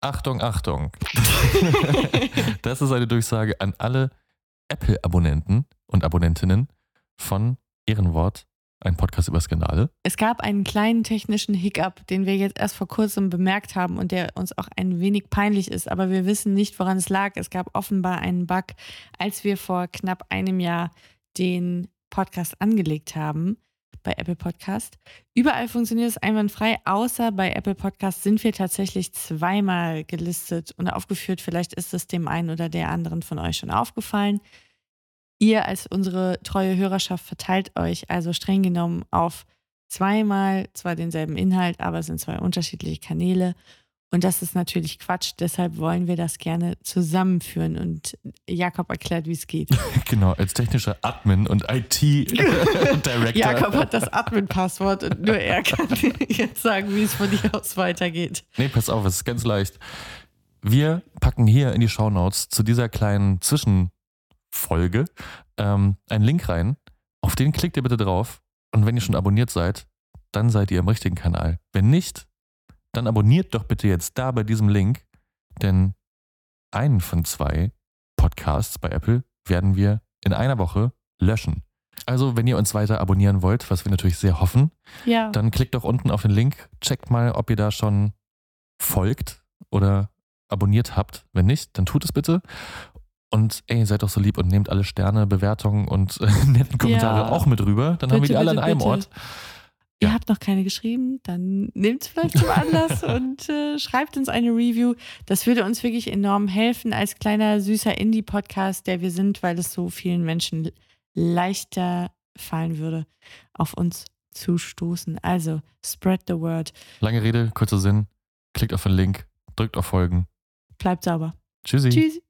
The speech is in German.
Achtung, Achtung. das ist eine Durchsage an alle Apple-Abonnenten und Abonnentinnen von Ehrenwort, ein Podcast über Skandale. Es gab einen kleinen technischen Hiccup, den wir jetzt erst vor kurzem bemerkt haben und der uns auch ein wenig peinlich ist, aber wir wissen nicht, woran es lag. Es gab offenbar einen Bug, als wir vor knapp einem Jahr den Podcast angelegt haben bei Apple Podcast. Überall funktioniert es einwandfrei, außer bei Apple Podcast sind wir tatsächlich zweimal gelistet und aufgeführt. Vielleicht ist es dem einen oder der anderen von euch schon aufgefallen. Ihr als unsere treue Hörerschaft verteilt euch also streng genommen auf zweimal zwar denselben Inhalt, aber es sind zwei unterschiedliche Kanäle. Und das ist natürlich Quatsch, deshalb wollen wir das gerne zusammenführen und Jakob erklärt, wie es geht. genau, als technischer Admin und IT-Director. Jakob hat das Admin-Passwort und nur er kann jetzt sagen, wie es von hier aus weitergeht. Nee, pass auf, es ist ganz leicht. Wir packen hier in die Shownotes zu dieser kleinen Zwischenfolge ähm, einen Link rein. Auf den klickt ihr bitte drauf. Und wenn ihr schon abonniert seid, dann seid ihr im richtigen Kanal. Wenn nicht, dann abonniert doch bitte jetzt da bei diesem Link, denn einen von zwei Podcasts bei Apple werden wir in einer Woche löschen. Also, wenn ihr uns weiter abonnieren wollt, was wir natürlich sehr hoffen, Ja. dann klickt doch unten auf den Link, checkt mal, ob ihr da schon folgt oder abonniert habt. Wenn nicht, dann tut es bitte. Und ey, seid doch so lieb und nehmt alle Sterne, Bewertungen und äh, netten Kommentare Ja. auch mit rüber. Dann haben wir Bitte, die alle bitte, an einem bitte. Ort. Ihr Ja. habt noch keine geschrieben, dann nehmt es vielleicht zum Anlass und äh, schreibt uns eine Review. Das würde uns wirklich enorm helfen als kleiner süßer Indie-Podcast, der wir sind, weil es so vielen Menschen leichter fallen würde, auf uns zu stoßen. Also, spread the word. Lange Rede, kurzer Sinn. Klickt auf den Link, drückt auf Folgen. Bleibt sauber. Tschüssi. Tschüss.